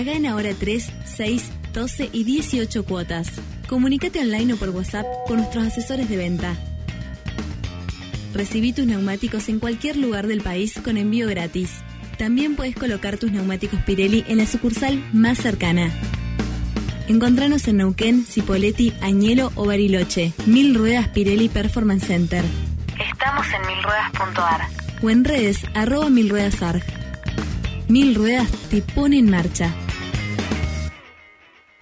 Paga en ahora 3, 6, 12 y 18 cuotas. Comunícate online o por WhatsApp con nuestros asesores de venta. Recibí tus neumáticos en cualquier lugar del país con envío gratis. También puedes colocar tus neumáticos Pirelli en la sucursal más cercana. Encontranos en Neuquén, Cipolletti, Añelo o Bariloche. Mil Ruedas Pirelli Performance Center. Estamos en milruedas.ar. O en redes, arroba milruedasarg. Mil Ruedas te pone en marcha.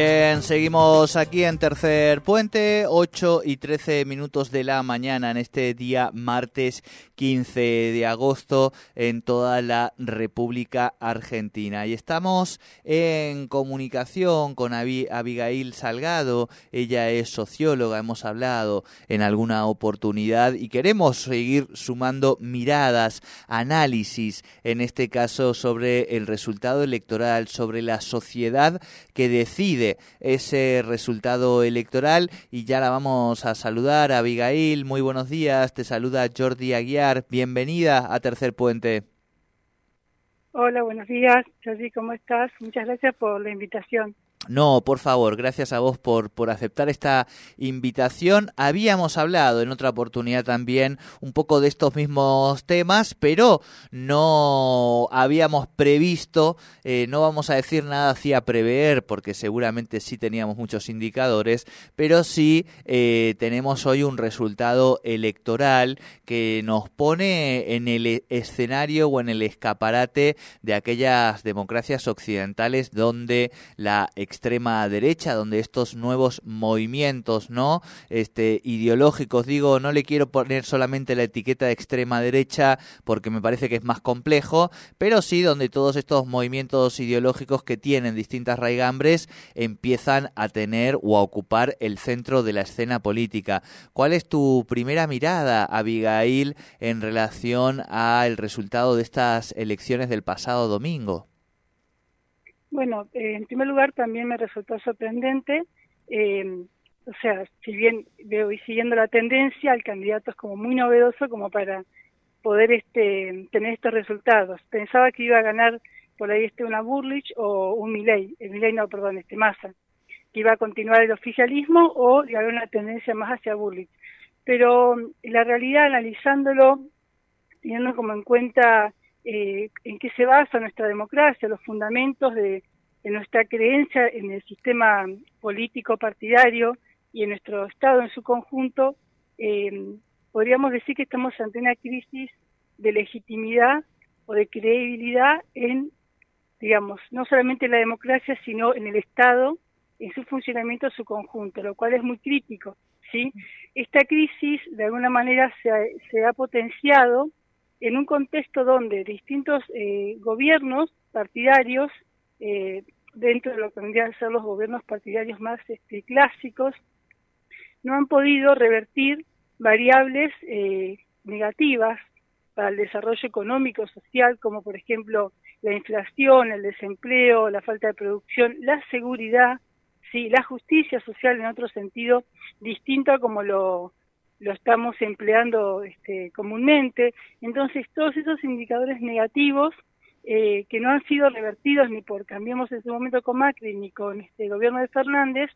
Bien, seguimos aquí en Tercer Puente, 8 y 13 minutos de la mañana en este día martes 15 de agosto en toda la República Argentina. Y estamos en comunicación con Abigail Salgado, ella es socióloga, hemos hablado en alguna oportunidad y queremos seguir sumando miradas, análisis, en este caso sobre el resultado electoral, sobre la sociedad que decide ese resultado electoral y ya la vamos a saludar. Abigail, muy buenos días. Te saluda Jordi Aguiar. Bienvenida a Tercer Puente. Hola, buenos días. Jordi, ¿cómo estás? Muchas gracias por la invitación. No, por favor, gracias a vos por, por aceptar esta invitación. Habíamos hablado en otra oportunidad también un poco de estos mismos temas, pero no habíamos previsto, eh, no vamos a decir nada hacia prever, porque seguramente sí teníamos muchos indicadores, pero sí eh, tenemos hoy un resultado electoral que nos pone en el escenario o en el escaparate de aquellas democracias occidentales donde la extrema derecha, donde estos nuevos movimientos, ¿no? Este ideológicos, digo, no le quiero poner solamente la etiqueta de extrema derecha porque me parece que es más complejo, pero sí donde todos estos movimientos ideológicos que tienen distintas raigambres empiezan a tener o a ocupar el centro de la escena política. ¿Cuál es tu primera mirada, Abigail, en relación al resultado de estas elecciones del pasado domingo? Bueno, eh, en primer lugar también me resultó sorprendente, eh, o sea, si bien veo y siguiendo la tendencia, el candidato es como muy novedoso como para poder este tener estos resultados. Pensaba que iba a ganar por ahí este una Burlich o un Milley, el Milley no, perdón, este Massa, que iba a continuar el oficialismo o iba a una tendencia más hacia Burlich. Pero la realidad, analizándolo, teniendo como en cuenta eh, en qué se basa nuestra democracia, los fundamentos de, nuestra creencia en el sistema político partidario y en nuestro Estado en su conjunto, eh, podríamos decir que estamos ante una crisis de legitimidad o de credibilidad en, digamos, no solamente en la democracia, sino en el Estado, en su funcionamiento en su conjunto, lo cual es muy crítico. ¿sí? Esta crisis, de alguna manera, se se ha potenciado en un contexto donde distintos eh, gobiernos partidarios, eh, dentro de lo que vendrían a ser los gobiernos partidarios más este, clásicos, no han podido revertir variables eh, negativas para el desarrollo económico, social, como por ejemplo la inflación, el desempleo, la falta de producción, la seguridad, sí, la justicia social en otro sentido distinto a como lo lo estamos empleando este, comúnmente. Entonces, todos esos indicadores negativos eh, que no han sido revertidos ni por Cambiemos en su momento con Macri ni con este gobierno de Fernández,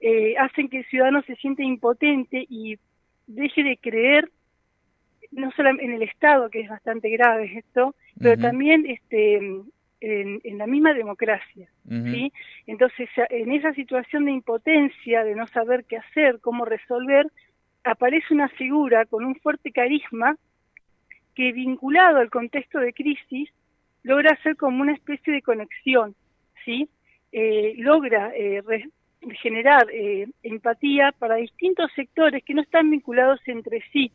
eh, hacen que el ciudadano se siente impotente y deje de creer no solo en el Estado, que es bastante grave esto, pero también este, en, la misma democracia. ¿sí? Entonces, en esa situación de impotencia, de no saber qué hacer, cómo resolver, aparece una figura con un fuerte carisma que vinculado al contexto de crisis logra ser como una especie de conexión, ¿sí? Eh, logra eh, generar eh, empatía para distintos sectores que no están vinculados entre sí,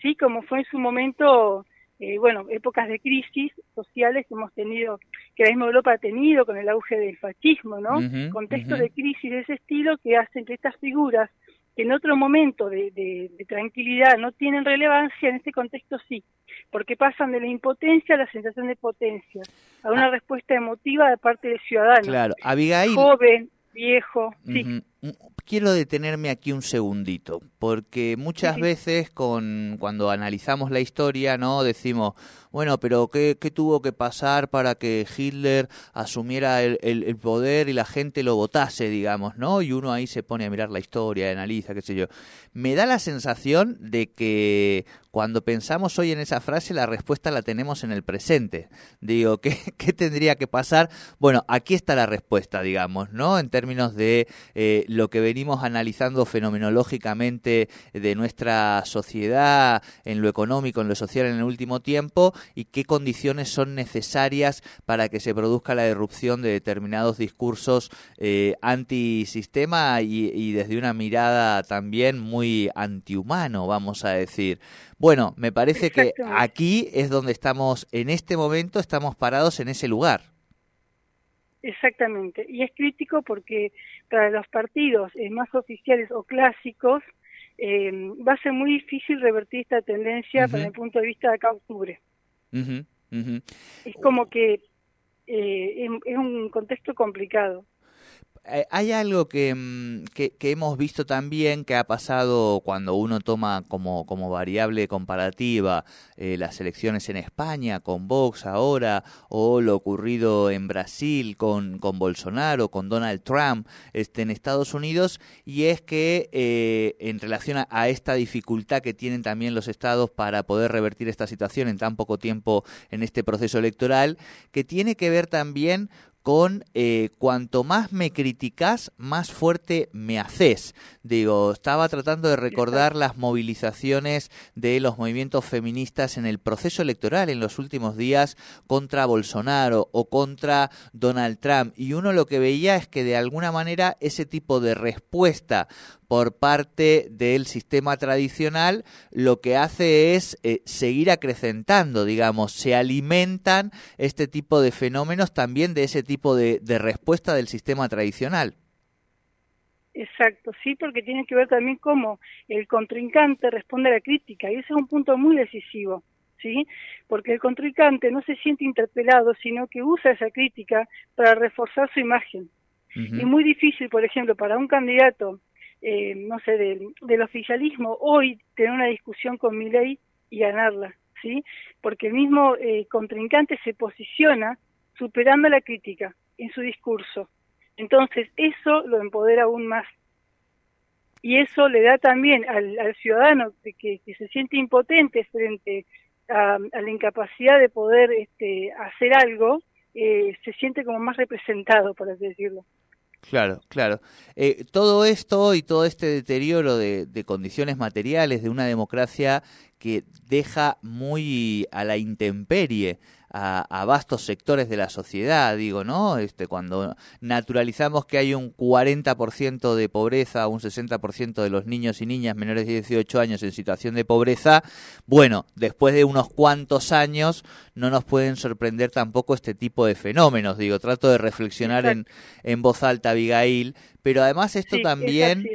¿sí? Como fue en su momento, eh, bueno, épocas de crisis sociales que hemos tenido, que la misma Europa ha tenido con el auge del fascismo, ¿no? Contextos de crisis de ese estilo que hacen que estas figuras que en otro momento de, de, tranquilidad no tienen relevancia, en este contexto sí, porque pasan de la impotencia a la sensación de potencia, a una ah. respuesta emotiva de parte del ciudadano. Claro, Abigail. Joven, viejo, sí quiero detenerme aquí un segundito, porque muchas veces con cuando analizamos la historia, ¿no? Decimos, bueno, pero ¿qué, qué tuvo que pasar para que Hitler asumiera el, el, poder y la gente lo votase, digamos, ¿no? Y uno ahí se pone a mirar la historia, analiza, qué sé yo. Me da la sensación de que cuando pensamos hoy en esa frase, la respuesta la tenemos en el presente. Digo, ¿qué, qué tendría que pasar? Bueno, aquí está la respuesta, digamos, ¿no? En términos de eh, lo que venimos analizando fenomenológicamente de nuestra sociedad, en lo económico, en lo social en el último tiempo, y qué condiciones son necesarias para que se produzca la irrupción de determinados discursos eh, antisistema y, y desde una mirada también muy antihumano, vamos a decir. Bueno, me parece que aquí es donde estamos, en este momento estamos parados en ese lugar. Exactamente, y es crítico porque para los partidos eh, más oficiales o clásicos eh, va a ser muy difícil revertir esta tendencia desde el punto de vista de acá octubre. Es como que eh, es un contexto complicado. Eh, hay algo mm, que, que, hemos visto también que ha pasado cuando uno toma como, como variable comparativa eh, las elecciones en España con Vox ahora o lo ocurrido en Brasil con, con Bolsonaro, con Donald Trump este, en Estados Unidos y es que eh, en relación a, a, esta dificultad que tienen también los estados para poder revertir esta situación en tan poco tiempo en este proceso electoral, que tiene que ver también con eh, cuanto más me criticas, más fuerte me haces. Digo, estaba tratando de recordar las movilizaciones de los movimientos feministas en el proceso electoral en los últimos días contra Bolsonaro o contra Donald Trump. Y uno lo que veía es que de alguna manera ese tipo de respuesta por parte del sistema tradicional lo que hace es eh, seguir acrecentando, digamos, se alimentan este tipo de fenómenos también de ese tipo de, respuesta del sistema tradicional. Exacto, sí, porque tiene que ver también cómo el contrincante responde a la crítica y ese es un punto muy decisivo, ¿sí? Porque el contrincante no se siente interpelado, sino que usa esa crítica para reforzar su imagen. Y muy difícil, por ejemplo, para un candidato eh, no sé, del, oficialismo, hoy tener una discusión con mi ley y ganarla, ¿sí? Porque el mismo eh, contrincante se posiciona superando la crítica en su discurso. Entonces, eso lo empodera aún más. Y eso le da también al, ciudadano que, que, se siente impotente frente a, la incapacidad de poder este, hacer algo, eh, se siente como más representado, por así decirlo. Claro, claro. Eh, todo esto y todo este deterioro de, de, condiciones materiales de una democracia que deja muy a la intemperie a, vastos sectores de la sociedad, digo, ¿no? Este, cuando naturalizamos que hay un 40% de pobreza, un 60% de los niños y niñas menores de 18 años en situación de pobreza, bueno, después de unos cuantos años no nos pueden sorprender tampoco este tipo de fenómenos, digo, trato de reflexionar en, en voz alta, Abigail, pero además esto también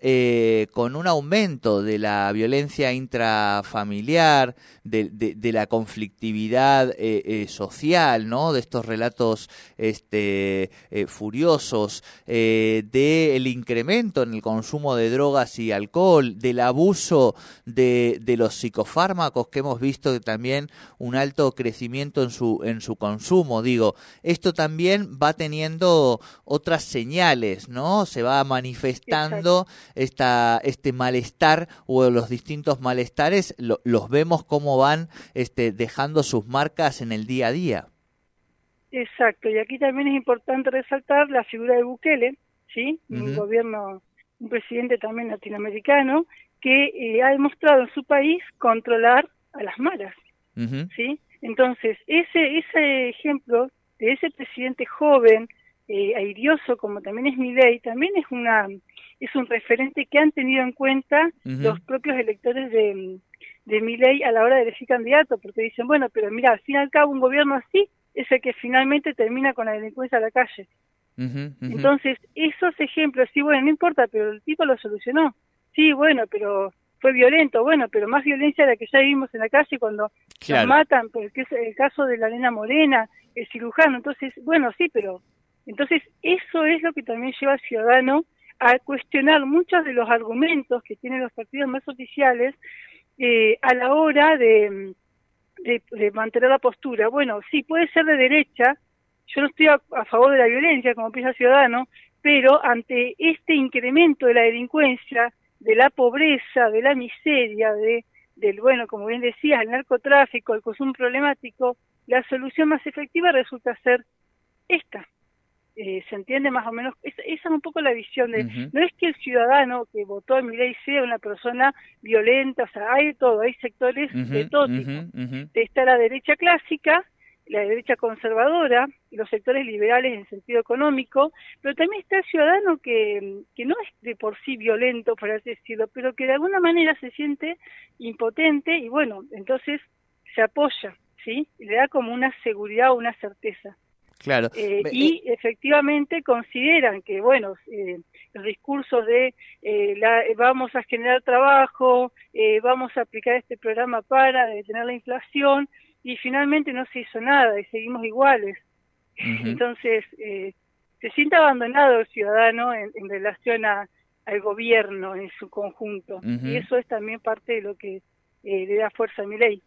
eh, con un aumento de la violencia intrafamiliar, de, de, la conflictividad eh, eh, social, ¿no? De estos relatos este, furiosos, del incremento en el consumo de drogas y alcohol, del abuso de, de los psicofármacos que hemos visto también un alto crecimiento en su, en su consumo. Digo, esto también va teniendo otras señales, ¿no? Se va manifestando esta, este malestar o los distintos malestares, los vemos cómo van este, dejando sus marcas en el día a día. Exacto, y aquí también es importante resaltar la figura de Bukele, ¿sí? Un gobierno, un presidente también latinoamericano, que eh, ha demostrado en su país controlar a las malas, ¿sí? Entonces, ese, ese ejemplo de ese presidente joven eh, airioso como también es mi ley, también es una es un referente que han tenido en cuenta los propios electores de, de mi ley a la hora de elegir candidato, porque dicen, bueno, pero mira, al fin y al cabo un gobierno así es el que finalmente termina con la delincuencia a la calle. Entonces, esos ejemplos, sí, bueno, no importa, pero el tipo lo solucionó. Sí, bueno, pero fue violento, bueno, pero más violencia de la que ya vivimos en la calle cuando nos matan, porque es el caso de la nena Morena, el cirujano, entonces, bueno, sí, pero entonces eso es lo que también lleva al ciudadano a cuestionar muchos de los argumentos que tienen los partidos más oficiales eh, a la hora de, de, mantener la postura. Bueno, sí, puede ser de derecha, yo no estoy a, favor de la violencia como piensa Ciudadano, pero ante este incremento de la delincuencia, de la pobreza, de la miseria, de del bueno, como bien decías, el narcotráfico, el consumo problemático, la solución más efectiva resulta ser esta. Eh, se entiende más o menos, esa, es un poco la visión de, no es que el ciudadano que votó en mi ley sea una persona violenta, o sea, hay de todo, hay sectores de todo tipo. Está la derecha clásica, la derecha conservadora, los sectores liberales en sentido económico, pero también está el ciudadano que, que no es de por sí violento, por así decirlo, pero que de alguna manera se siente impotente y bueno, entonces se apoya, ¿sí? Y le da como una seguridad o una certeza. Claro. Eh, y efectivamente consideran que, bueno, eh, los discursos de eh, la, vamos a generar trabajo, vamos a aplicar este programa para detener la inflación, y finalmente no se hizo nada y seguimos iguales. Entonces, se siente abandonado el ciudadano en, relación a, al gobierno en su conjunto, y eso es también parte de lo que le da fuerza a mi ley.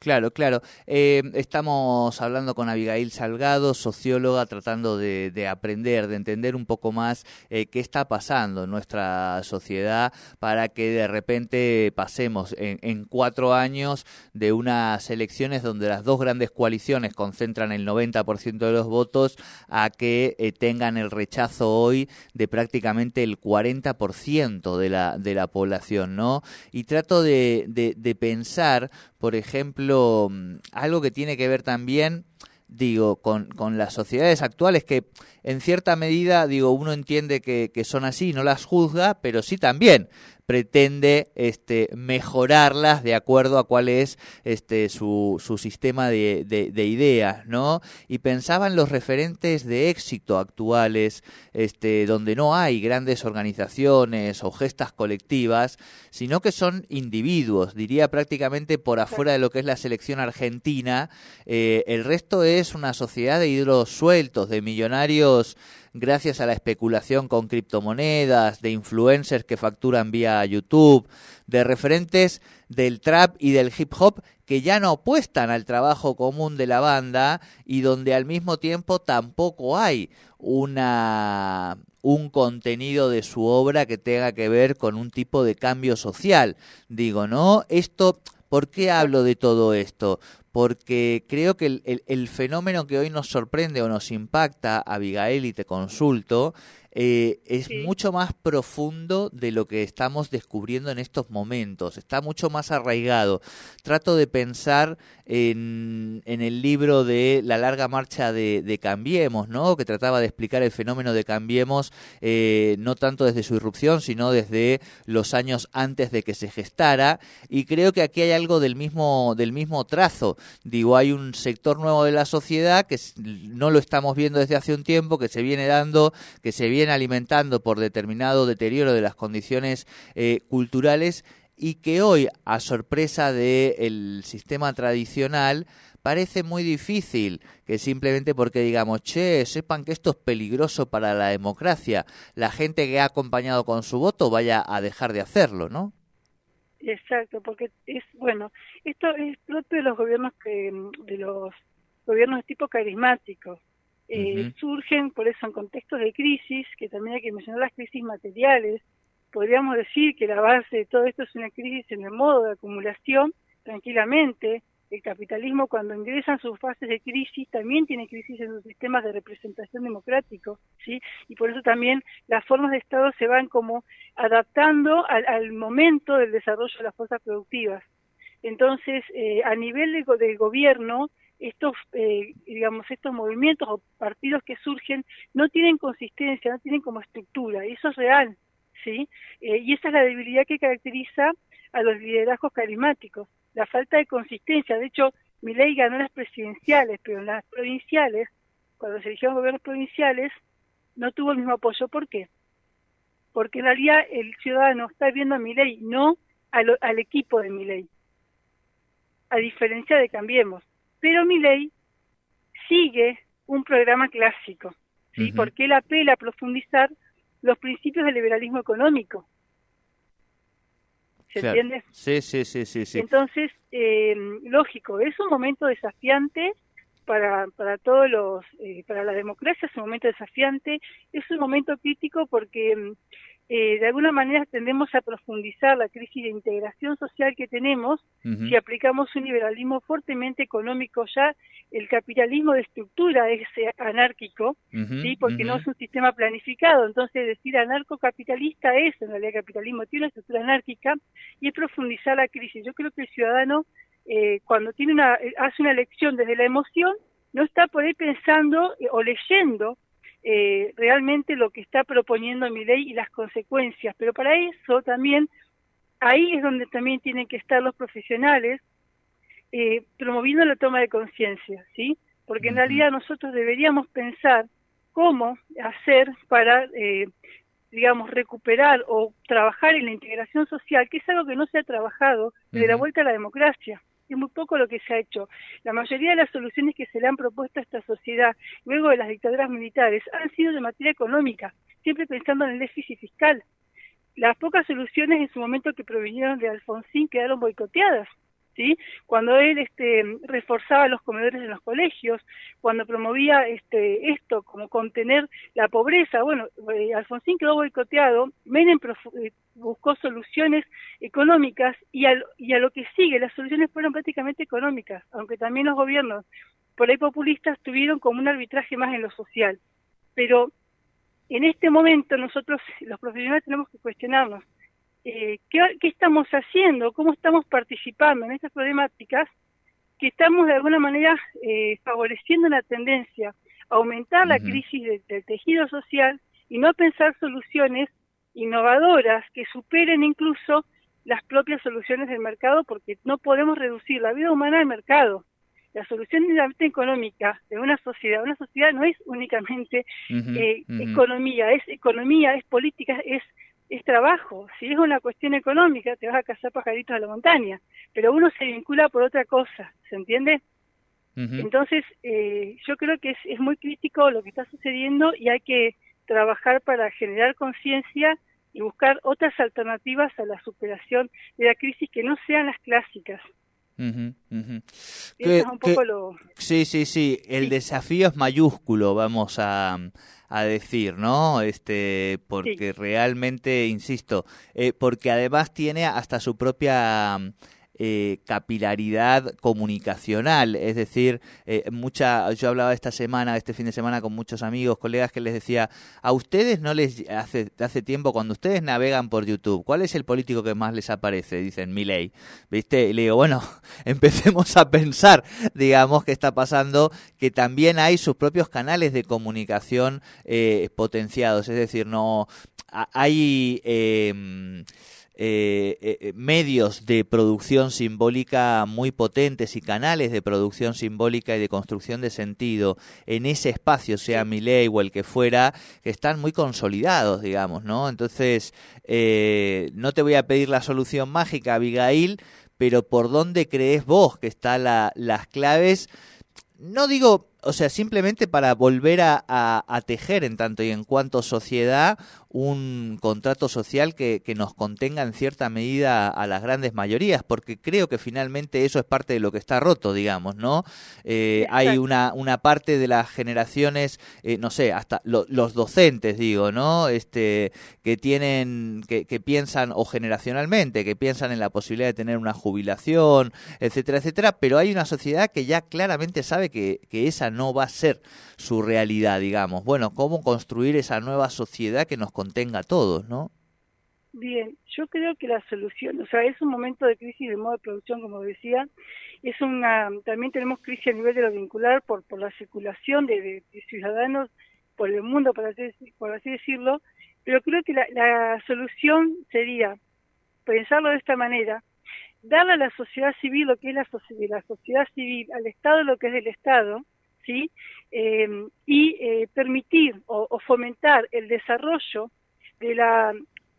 Claro, claro. Eh, estamos hablando con Abigail Salgado, socióloga, tratando de, aprender, de entender un poco más eh, qué está pasando en nuestra sociedad para que de repente pasemos en, cuatro años de unas elecciones donde las dos grandes coaliciones concentran el 90% de los votos a que eh, tengan el rechazo hoy de prácticamente el 40% de la, de la población, ¿no? Y trato de, de pensar, por ejemplo, mm, algo que tiene que ver también digo, con, las sociedades actuales que en cierta medida, digo, uno entiende que, que, son así, no las juzga, pero sí también pretende este, mejorarlas de acuerdo a cuál es este, su, su sistema de, de, ideas, ¿no? Y pensaban los referentes de éxito actuales, este, donde no hay grandes organizaciones o gestas colectivas, sino que son individuos, diría prácticamente por afuera de lo que es la selección argentina, eh, el resto es una sociedad de hidros sueltos, de millonarios gracias a la especulación con criptomonedas, de influencers que facturan vía YouTube, de referentes del trap y del hip hop que ya no apuestan al trabajo común de la banda y donde al mismo tiempo tampoco hay una un contenido de su obra que tenga que ver con un tipo de cambio social. Digo, ¿no? Esto ¿Por qué hablo de todo esto? Porque creo que el, el, fenómeno que hoy nos sorprende o nos impacta, Abigail, y te consulto, eh, es mucho más profundo de lo que estamos descubriendo en estos momentos, está mucho más arraigado. Trato de pensar en, en el libro de La larga marcha de, Cambiemos, ¿no? que trataba de explicar el fenómeno de Cambiemos eh, no tanto desde su irrupción, sino desde los años antes de que se gestara, y creo que aquí hay algo del mismo, del mismo trazo. Digo, hay un sector nuevo de la sociedad que no lo estamos viendo desde hace un tiempo, que se viene dando, que se viene alimentando por determinado deterioro de las condiciones eh, culturales y que hoy, a sorpresa del sistema tradicional, parece muy difícil que simplemente porque digamos, che, sepan que esto es peligroso para la democracia, la gente que ha acompañado con su voto vaya a dejar de hacerlo, ¿no? Exacto, porque es, bueno, esto es propio de los gobiernos que, de los gobiernos de tipo carismático. Eh, surgen por eso en contextos de crisis, que también hay que mencionar las crisis materiales. Podríamos decir que la base de todo esto es una crisis en el modo de acumulación, tranquilamente. El capitalismo cuando ingresa en sus fases de crisis también tiene crisis en sus sistemas de representación democrático, ¿sí? Y por eso también las formas de Estado se van como adaptando al, momento del desarrollo de las fuerzas productivas. Entonces, eh, a nivel de, del gobierno, estos, eh, digamos, estos movimientos o partidos que surgen no tienen consistencia, no tienen como estructura, y eso es real, ¿sí? Eh, y esa es la debilidad que caracteriza a los liderazgos carismáticos. la falta de consistencia. De hecho, mi ley ganó las presidenciales, pero en las provinciales, cuando se eligieron gobiernos provinciales, no tuvo el mismo apoyo. ¿Por qué? Porque en realidad el ciudadano está viendo a mi ley, no al, al equipo de mi ley. A diferencia de Cambiemos. Pero mi ley sigue un programa clásico, ¿sí? Porque él apela a profundizar los principios del liberalismo económico. ¿Se entiende? Sí, sí, sí, sí. sí. Entonces, eh, lógico, es un momento desafiante para, para todos los, eh, para la democracia es un momento desafiante, es un momento crítico porque mm, eh, de alguna manera tendemos a profundizar la crisis de integración social que tenemos si aplicamos un liberalismo fuertemente económico ya el capitalismo de estructura es eh, anárquico sí porque no es un sistema planificado. Entonces decir anarcocapitalista es en realidad capitalismo tiene una estructura anárquica y es profundizar la crisis. Yo creo que el ciudadano eh, cuando tiene una hace una elección desde la emoción no está por ahí pensando o leyendo eh, realmente lo que está proponiendo mi ley y las consecuencias. Pero para eso también, ahí es donde también tienen que estar los profesionales eh, promoviendo la toma de conciencia, ¿sí? Porque en realidad nosotros deberíamos pensar cómo hacer para, eh, digamos, recuperar o trabajar en la integración social, que es algo que no se ha trabajado desde la vuelta a la democracia es muy poco lo que se ha hecho. La mayoría de las soluciones que se le han propuesto a esta sociedad luego de las dictaduras militares han sido de materia económica, siempre pensando en el déficit fiscal. Las pocas soluciones en su momento que provinieron de Alfonsín quedaron boicoteadas. ¿Sí? Cuando él este, reforzaba los comedores en los colegios, cuando promovía este, esto como contener la pobreza, bueno, eh, Alfonsín quedó boicoteado, Menem eh, buscó soluciones económicas y, y a lo que sigue, las soluciones fueron prácticamente económicas, aunque también los gobiernos por ahí populistas tuvieron como un arbitraje más en lo social. Pero en este momento nosotros, los profesionales, tenemos que cuestionarnos eh, ¿qué, ¿qué, estamos haciendo, cómo estamos participando en estas problemáticas, que estamos de alguna manera eh, favoreciendo una tendencia a aumentar la crisis del tejido social y no pensar soluciones innovadoras que superen incluso las propias soluciones del mercado porque no podemos reducir la vida humana al mercado. La solución de la vida económica de una sociedad, una sociedad no es únicamente eh, economía, es economía, es política, es, es trabajo. Si es una cuestión económica, te vas a cazar pajaritos a la montaña, pero uno se vincula por otra cosa, ¿se entiende? Entonces, eh, yo creo que es, es muy crítico lo que está sucediendo y hay que trabajar para generar conciencia y buscar otras alternativas a la superación de la crisis que no sean las clásicas. es un poco lo... Sí, sí, sí. El desafío es mayúsculo, vamos a, a decir, ¿no? Este, porque realmente, insisto, eh, porque además tiene hasta su propia eh, capilaridad comunicacional, es decir, eh, mucha, yo hablaba esta semana, este fin de semana con muchos amigos, colegas que les decía, a ustedes no les hace, hace tiempo cuando ustedes navegan por YouTube, ¿cuál es el político que más les aparece? Dicen Milei, ¿viste? Y le digo, bueno, empecemos a pensar, digamos, qué está pasando, que también hay sus propios canales de comunicación eh, potenciados, es decir, no hay eh, eh, eh, eh, medios de producción simbólica muy potentes y canales de producción simbólica y de construcción de sentido en ese espacio, sea mi ley o el que fuera, que están muy consolidados, digamos, ¿no? Entonces, no te voy a pedir la solución mágica, Abigail, pero ¿por dónde crees vos que están la, las claves? No digo o sea, simplemente para volver a, a, tejer en tanto y en cuanto sociedad un contrato social que, que, nos contenga en cierta medida a las grandes mayorías, porque creo que finalmente eso es parte de lo que está roto, digamos, ¿no? Eh, hay una, una parte de las generaciones, eh, no sé, hasta los docentes, digo, ¿no? Este, que tienen, que, que piensan, o generacionalmente, que piensan en la posibilidad de tener una jubilación, etcétera, etcétera, pero hay una sociedad que ya claramente sabe que, que esa no va a ser su realidad, digamos. Bueno, ¿cómo construir esa nueva sociedad que nos contenga a todos, no? Bien, yo creo que la solución, o sea, es un momento de crisis de modo de producción, como decía, es una, también tenemos crisis a nivel de lo vincular por, por la circulación de, ciudadanos por el mundo, por así, por así decirlo, pero creo que la, la solución sería pensarlo de esta manera, darle a la sociedad civil lo que es la, la sociedad civil, al Estado lo que es del Estado, ¿sí? Em, y eh, permitir o, fomentar el desarrollo de la,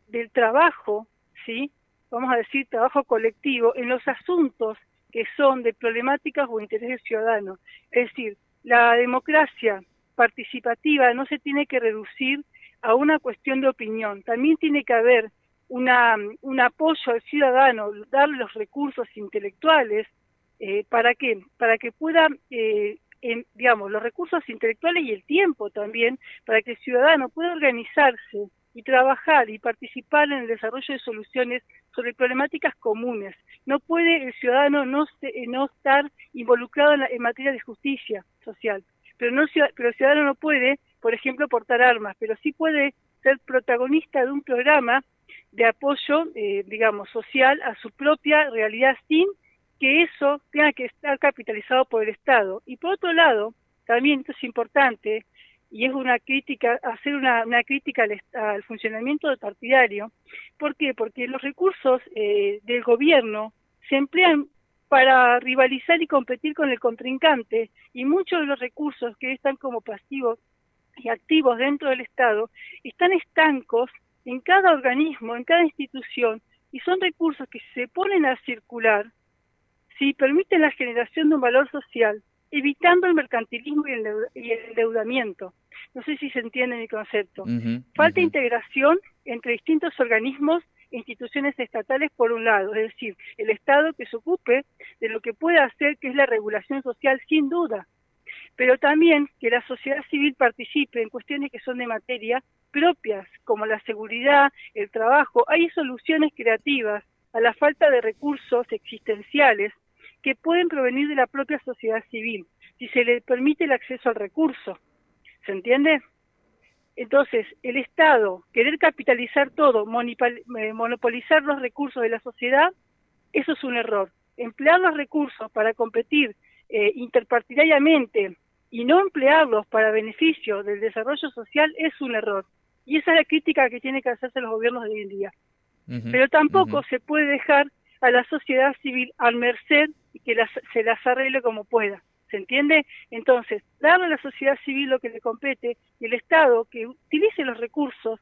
del trabajo, ¿sí? Vamos a decir, trabajo colectivo en los asuntos que son de problemáticas o intereses ciudadanos. Es decir, la democracia participativa no se tiene que reducir a una cuestión de opinión, también tiene que haber una, un apoyo al ciudadano, darle los recursos intelectuales, eh, ¿para qué? Para que pueda, eh, digamos, los recursos intelectuales y el tiempo también, para que el ciudadano pueda organizarse y trabajar y participar en el desarrollo de soluciones sobre problemáticas comunes. No puede el ciudadano no, no estar involucrado en, en materia de justicia social, pero, no, pero el ciudadano no puede, por ejemplo, portar armas, pero sí puede ser protagonista de un programa de apoyo, eh, digamos, social a su propia realidad sin que eso tenga que estar capitalizado por el Estado. Y por otro lado, también esto es importante, y es una crítica, hacer una, crítica al, funcionamiento del partidario. ¿Por qué? Porque los recursos eh, del gobierno se emplean para rivalizar y competir con el contrincante y muchos de los recursos que están como pasivos y activos dentro del Estado están estancos en cada organismo, en cada institución, y son recursos que se ponen a circular si permiten la generación de un valor social, evitando el mercantilismo y el endeudamiento. No sé si se entiende mi concepto. Falta integración entre distintos organismos e instituciones estatales por un lado, es decir, el Estado que se ocupe de lo que puede hacer, que es la regulación social, sin duda, pero también que la sociedad civil participe en cuestiones que son de materia propias, como la seguridad, el trabajo. Hay soluciones creativas a la falta de recursos existenciales que pueden provenir de la propia sociedad civil, si se le permite el acceso al recurso. ¿Se entiende? Entonces, el Estado, querer capitalizar todo, eh, monopolizar los recursos de la sociedad, eso es un error. Emplear los recursos para competir eh, interpartidariamente y no emplearlos para beneficio del desarrollo social es un error. Y esa es la crítica que tienen que hacerse los gobiernos de hoy en día. Pero tampoco se puede dejar a la sociedad civil al merced y que se las arregle como pueda. ¿Se entiende? Entonces, darle a la sociedad civil lo que le compete y el Estado que utilice los recursos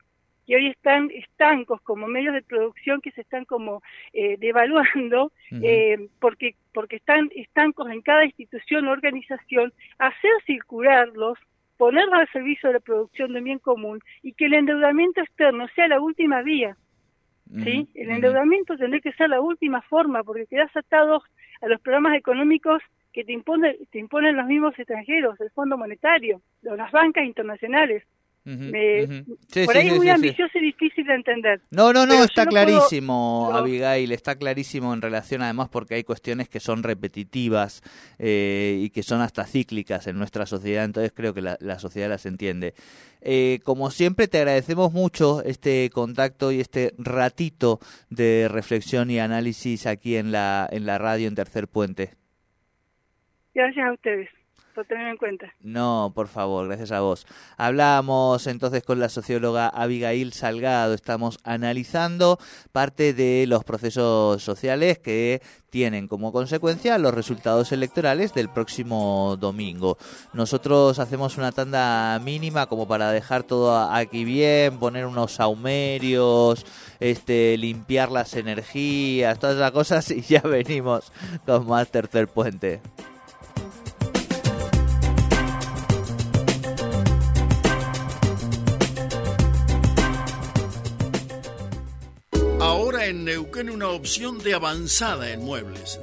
que hoy están estancos como medios de producción que se están como eh, devaluando eh, porque porque están estancos en cada institución o organización hacer circularlos ponerlos al servicio de la producción de bien común y que el endeudamiento externo sea la última vía sí el endeudamiento tendría que ser la última forma porque quedas atado a los programas económicos que te, impone, te imponen los mismos extranjeros, el Fondo Monetario, las bancas internacionales. Por ahí es muy ambicioso y difícil de entender. No, no, no, está clarísimo, Abigail, está clarísimo en relación además porque hay cuestiones que son repetitivas eh, y que son hasta cíclicas en nuestra sociedad, entonces creo que la, la sociedad las entiende. Eh, como siempre, te agradecemos mucho este contacto y este ratito de reflexión y análisis aquí en la, en la radio en Tercer Puente. Gracias a ustedes en cuenta. No, por favor, gracias a vos. Hablamos entonces con la socióloga Abigail Salgado. Estamos analizando parte de los procesos sociales que tienen como consecuencia los resultados electorales del próximo domingo. Nosotros hacemos una tanda mínima como para dejar todo aquí bien, poner unos saumerios, este, limpiar las energías, todas esas cosas y ya venimos con más tercer puente. En Neuquén una opción de avanzada en muebles.